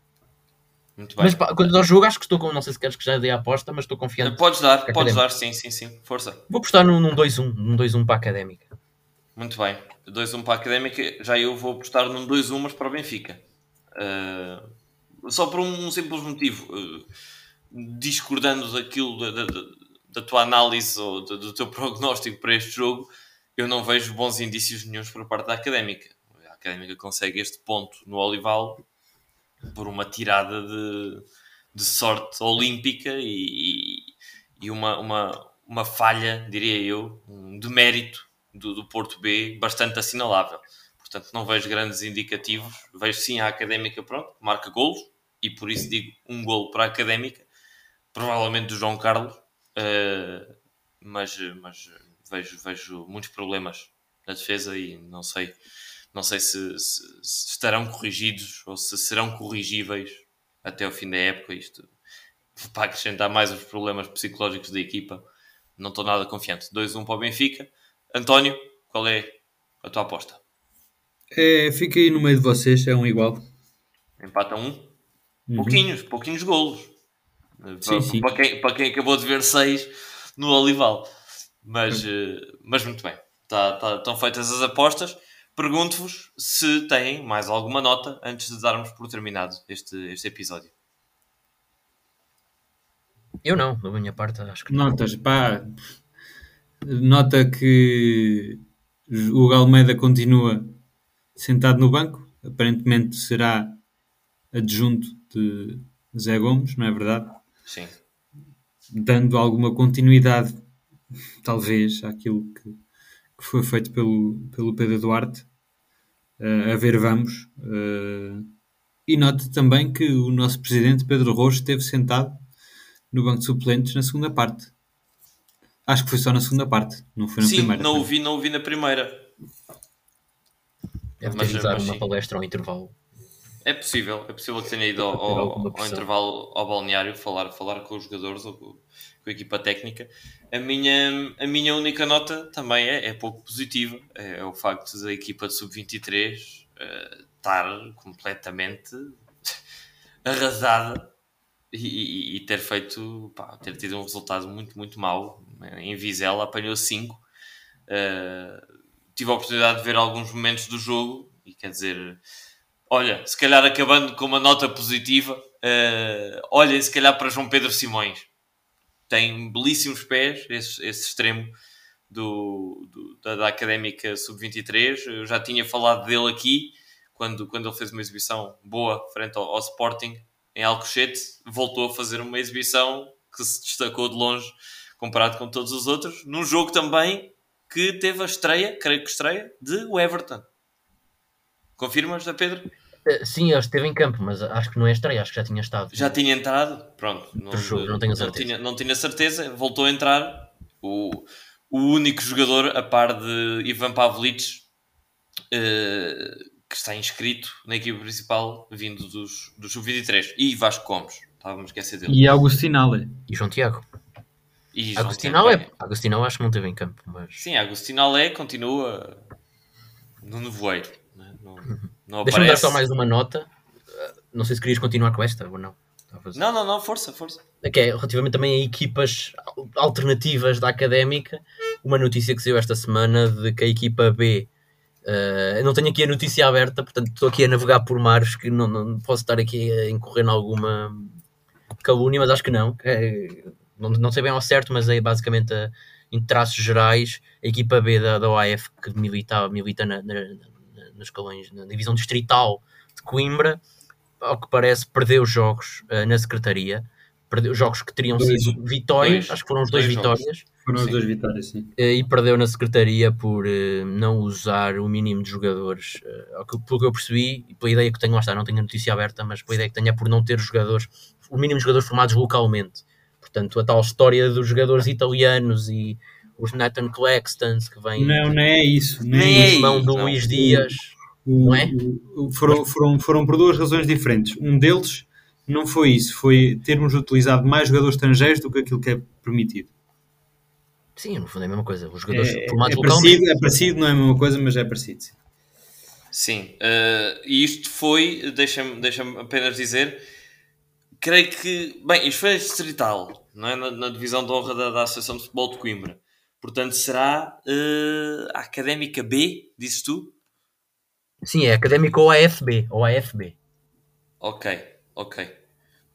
Muito bem. Mas pá, quando eu jogo, acho que estou com. Não sei se queres que já dei a aposta, mas estou confiante. Podes dar, podes dar, sim, sim, sim. Força. Vou apostar num, num 2-1, num 2-1 para a académica. Muito bem. 2-1 para a académica, já eu vou apostar num 2-1, mas para o Benfica. Uh, só por um, um simples motivo. Uh, discordando daquilo da, da, da, tua análise ou do, do teu prognóstico para este jogo, eu não vejo bons indícios nenhums por parte da académica. A académica consegue este ponto no Olival por uma tirada de, de sorte olímpica e, e uma, uma, uma falha, diria eu, de mérito do, do Porto B bastante assinalável. Portanto, não vejo grandes indicativos. Vejo sim a académica, pronto, marca golos e por isso digo um golo para a académica, provavelmente do João Carlos, uh, mas, mas vejo, vejo muitos problemas na defesa e não sei não sei se, se, se, estarão corrigidos ou se serão corrigíveis até o fim da época. Isto para acrescentar mais os problemas psicológicos da equipa, não estou nada confiante. 2-1 para o Benfica. António, qual é a tua aposta? É, fica aí no meio de vocês, é um igual. Empata um? Uhum. Pouquinhos, pouquinhos golos. Sim, para, sim. Para, quem, para quem acabou de ver seis no Olival. Mas, uhum. mas muito bem. Tá, tá, estão feitas as apostas. Pergunto-vos se têm mais alguma nota antes de darmos por terminado este, este episódio. Eu não, da minha parte, acho que Notas, pá. Nota que o Galmeida continua sentado no banco. Aparentemente será adjunto de Zé Gomes, não é verdade? Sim. Dando alguma continuidade, talvez, àquilo que, que foi feito pelo, pelo Pedro Duarte. Uh, a ver, vamos. Uh, e note também que o nosso presidente Pedro Rocha esteve sentado no banco de suplentes na segunda parte. Acho que foi só na segunda parte, não foi na sim, primeira. Sim, não o vi, não o vi na primeira. Deve ter mas, mas uma sim. palestra ao intervalo. É possível, é possível que tenha ido ao, ao, ao intervalo ao balneário falar, falar com os jogadores ou com, com, a equipa técnica. A minha, a minha única nota também é, é pouco positiva, é, é, o facto da equipa de sub-23 uh, estar completamente arrasada e, e, e, ter feito, pá, ter tido um resultado muito, muito mau. Em Vizela apanhou 5. Uh, eh, tive a oportunidade de ver alguns momentos do jogo e quer dizer, olha, se calhar acabando com uma nota positiva, uh, olhem se calhar para João Pedro Simões, tem belíssimos pés, esse, esse extremo do, do da, da, Académica Sub-23. Eu já tinha falado dele aqui, quando, quando ele fez uma exibição boa frente ao, ao Sporting em Alcochete, voltou a fazer uma exibição que se destacou de longe comparado com todos os outros, num jogo também que teve a estreia, creio que estreia, de Everton. Confirmas, Pedro? Eh, sim, ele esteve em campo, mas acho que não é estreia, acho que já tinha estado. Já tinha entrado? Pronto. Não, jogo, não tenho certeza. Não tinha, não tinha certeza, voltou a entrar. O, o único jogador, a par de Ivan Pavlic, uh, que está inscrito na equipa principal, vindo dos, dos Sub-23. E Vasco Gomes, estávamos a esquecer dele. E Agostinale. E João Tiago. E Agostinal é, Agostinal acho que não teve em campo, mas... Sim, Agostinal é, continua no nevoeiro. Né? Não, não Deixa-me dar só mais uma nota. Não sei se querias continuar com esta ou não. Não, não, não, força, força. É que é, relativamente também a equipas alternativas da Académica, uma notícia que saiu esta semana de que a equipa B Uh, não tenho aqui a notícia aberta, portanto estou aqui a navegar por mares que não, não posso estar aqui a incorrer em alguma calúnia, mas acho que não. É, não, não sei bem ao certo, mas é basicamente a, em traços gerais a equipa B da, da OAF que milita, milita na, na, nos escalões, na divisão distrital de Coimbra, ao que parece perdeu jogos uh, na secretaria, perdeu jogos que teriam dois, sido vitórias, dois, acho que foram os dois, dois vitórias. Jogos. Foram as duas vitórias, sim. Eh, e perdeu na secretaria por uh, não usar o mínimo de jogadores. Uh, pelo que eu percebi, e pela ideia que tenho, lá está, não tenho a notícia aberta, mas pela ideia que tenho é por não ter jogadores, o mínimo de jogadores formados localmente. Portanto, a tal história dos jogadores italianos e os Nathan Claxtons que vêm. Não, não é isso. Nem é irmão do Luís Dias. O, não é? O, foram, foram, foram por duas razões diferentes. Um deles não foi isso, foi termos utilizado mais jogadores estrangeiros do que aquilo que é permitido. Sim, no fundo é a mesma coisa. Os jogadores é, formados é parecido, é parecido, não é a mesma coisa, mas é parecido. Sim, sim. Uh, e isto foi, deixa-me deixa apenas dizer, creio que, bem, isto foi distrital, não é? Na, na divisão de honra da, da, Associação de Futebol de Coimbra. Portanto, será uh, a Académica B, dizes tu? Sim, é Académica ou AFB, ou AFB. Ok, ok.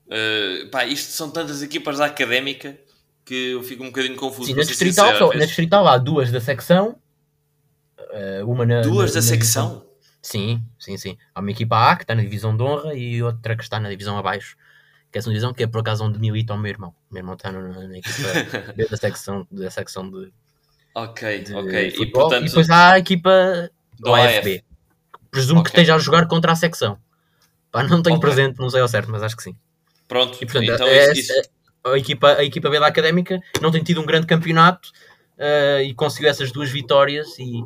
Uh, pá, isto são tantas equipas da Académica que eu fico um bocadinho confuso. Sim, na distrital, sincero, só, na distrital há duas da secção. Uh, uma na, duas na, da na secção? Divisão. Sim, sim, sim. Há uma equipa A que está na divisão de honra e outra que está na divisão abaixo que é essa divisão que é por acaso onde milita o meu irmão. O meu irmão está na, equipa da secção, da secção de. Ok, de ok. Futebol. E, portanto, e depois há a equipa do AFB. Presumo okay. que esteja a jogar contra a secção. Pá, não tenho okay. presente, não sei ao certo, mas acho que sim. Pronto, e, portanto, então é, isso, isso... A, equipa, a equipa B da Académica não tem tido um grande campeonato uh, e conseguiu essas duas vitórias e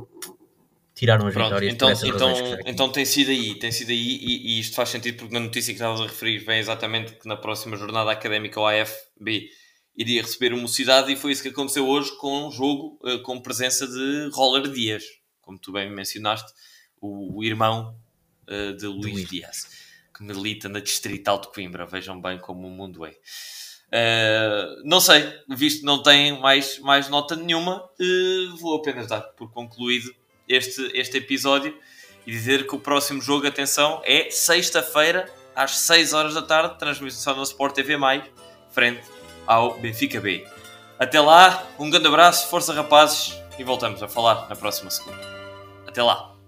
tiraram as Pronto, vitórias. Então, então, então tem sido aí, tem sido aí e, e, isto faz sentido porque na notícia que estavas a referir vem exatamente que na próxima jornada académica o AFB iria receber uma mocidade e foi isso que aconteceu hoje com um jogo uh, com presença de Roller Dias, como tu bem mencionaste, o, o irmão uh, de Luís, Luís Dias, que milita na Distrital de Coimbra, vejam bem como o mundo é. Uh, não sei, visto que não tem mais, mais nota nenhuma, vou apenas dar por concluído este, este episódio e dizer que o próximo jogo, atenção, é sexta-feira às 6 horas da tarde, transmissão no Sport TV+, frente ao Benfica B. Até lá, um grande abraço, força rapazes e voltamos a falar na próxima segunda. Até lá!